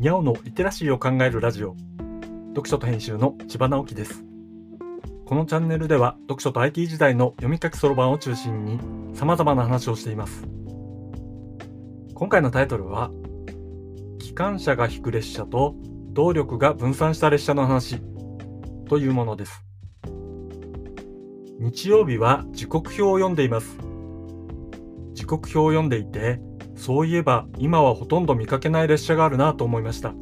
にゃおのリテラシーを考えるラジオ。読書と編集の千葉直樹です。このチャンネルでは読書と IT 時代の読み書きそろばんを中心に様々な話をしています。今回のタイトルは機関車が引く列車と動力が分散した列車の話。というものです。日曜日は時刻表を読んでいます。時刻表を読んでいてそういえば今はほとんど見かけない列車があるなと思いました。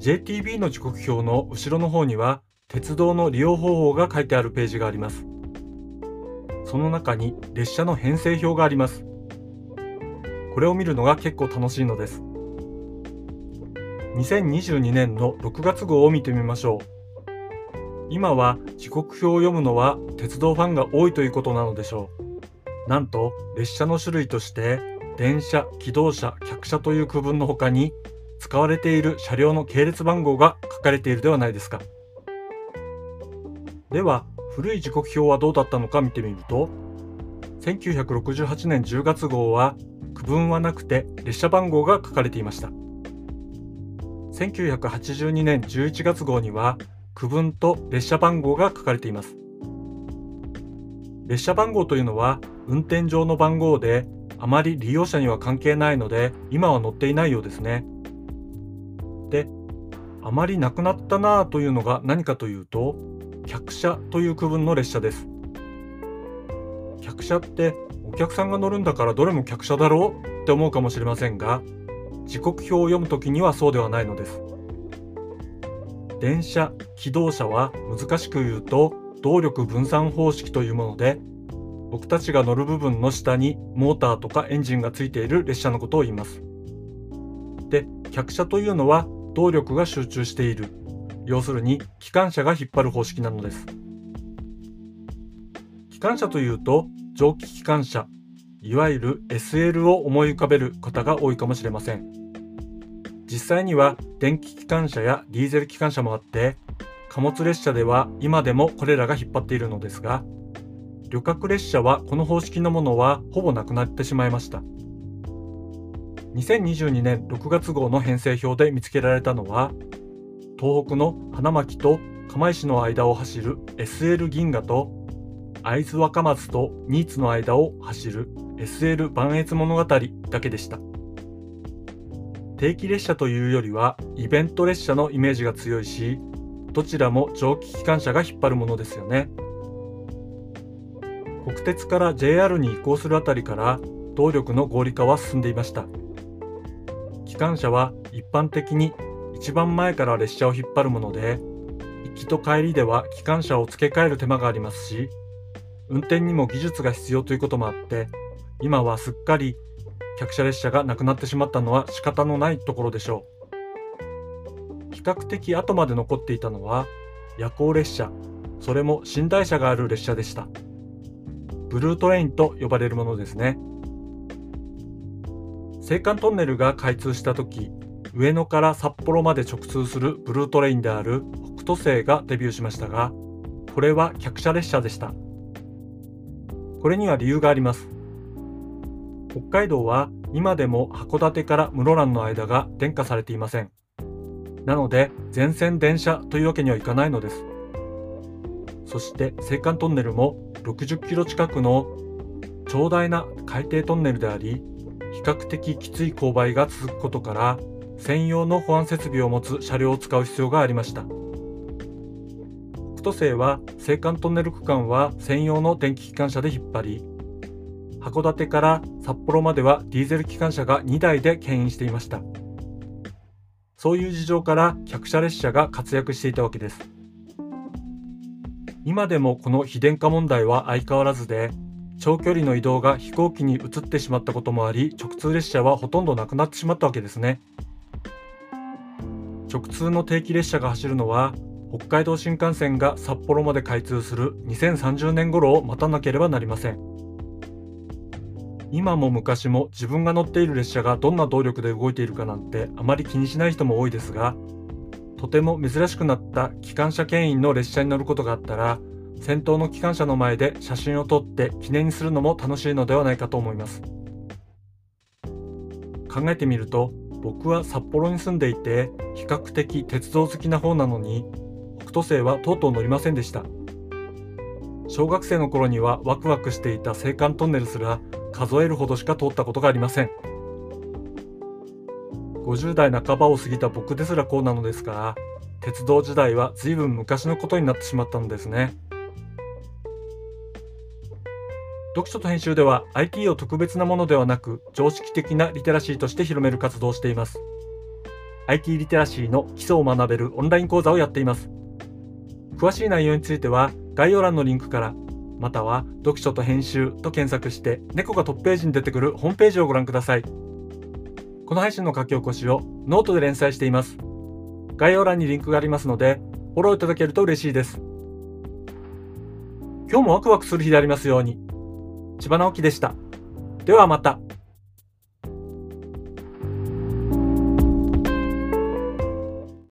JTB の時刻表の後ろの方には鉄道の利用方法が書いてあるページがあります。その中に列車の編成表があります。これを見るのが結構楽しいのです。2022年の6月号を見てみましょう。今は時刻表を読むのは鉄道ファンが多いということなのでしょう。なんと列車の種類として電車、機動車、客車という区分の他に使われている車両の系列番号が書かれているではないですか。では古い時刻表はどうだったのか見てみると1968年10月号は区分はなくて列車番号が書かれていました1982年11月号には区分と列車番号が書かれています列車番号というのは運転上の番号であまり利用者には関係ないので今は載っていないようですね。で、あまりなくなったなぁというのが何かというと客車という区分の列車です。客車ってお客さんが乗るんだからどれも客車だろう？って思うかもしれませんが時刻表を読むときにはそうではないのです。電車、機動車は難しく言うと動力分散方式というもので僕たちが乗る部分の下にモーターとかエンジンがついている列車のことを言います。で、客車というのは動力が集中している。要するに機関車が引っ張る方式なのです。機関車というと蒸気機関車、いわゆる SL を思い浮かべる方が多いかもしれません。実際には電気機関車やディーゼル機関車もあって貨物列車では今でもこれらが引っ張っているのですが、旅客列車はこの方式のものはほぼなくなってしまいました。2022年6月号の編成表で見つけられたのは、東北の花巻と釜石の間を走る SL 銀河と、会津若松と新津の間を走る SL 磐越物語だけでした。定期列車というよりはイベント列車のイメージが強いし、どちらも蒸気機関車が引っ張るものですよね。国鉄から JR に移行するあたりから動力の合理化は進んでいました。機関車は一般的に一番前から列車を引っ張るもので、行きと帰りでは機関車を付け替える手間がありますし、運転にも技術が必要ということもあって、今はすっかり客車列車がなくなってしまったのは仕方のないところでしょう。比較的後まで残っていたのは夜行列車、それも寝台車がある列車でした。ブルートレインと呼ばれるものですね。青函トンネルが開通した時、上野から札幌まで直通するブルートレインである北斗星がデビューしましたが、これは客車列車でした。これには理由があります。北海道は今でも函館から室蘭の間が電化されていません。なので全線電車というわけにはいかないのです。そして青函トンネルも60キロ近くの長大な海底トンネルであり、比較的きつい勾配が続くことから、専用の保安設備を持つ車両を使う必要がありました。北斗星は青函トンネル区間は専用の電気機関車で引っ張り、函館から札幌まではディーゼル機関車が2台で牽引していました。そういう事情から客車列車が活躍していたわけです。今でもこの非電化問題は相変わらずで、長距離の移動が飛行機に移ってしまったこともあり、直通列車はほとんどなくなってしまったわけですね。直通の定期列車が走るのは、北海道新幹線が札幌まで開通する2030年頃を待たなければなりません。今も昔も自分が乗っている列車がどんな動力で動いているかなんてあまり気にしない人も多いですが、とても珍しくなった機関車牽引の列車に乗ることがあったら、先頭の機関車の前で写真を撮って記念にするのも楽しいのではないかと思います。考えてみると、僕は札幌に住んでいて比較的鉄道好きな方なのに北斗星はとうとう乗りませんでした小学生の頃にはワクワクしていた青函トンネルすら数えるほどしか通ったことがありません。50代半ばを過ぎた僕ですらこうなのですが鉄道時代は随分昔のことになってしまったのですね。読書と編集では IT を特別なものではなく常識的なリテラシーとして広める活動をしています。IT リテラシーの基礎を学べるオンライン講座をやっています。詳しい内容については概要欄のリンクからまたは読書と編集と検索して猫がトップページに出てくるホームページをご覧くださいこの配信の書き起こしをノートで連載しています概要欄にリンクがありますのでフォローいただけると嬉しいです今日もワクワクする日でありますように千葉直樹でした。ではまた。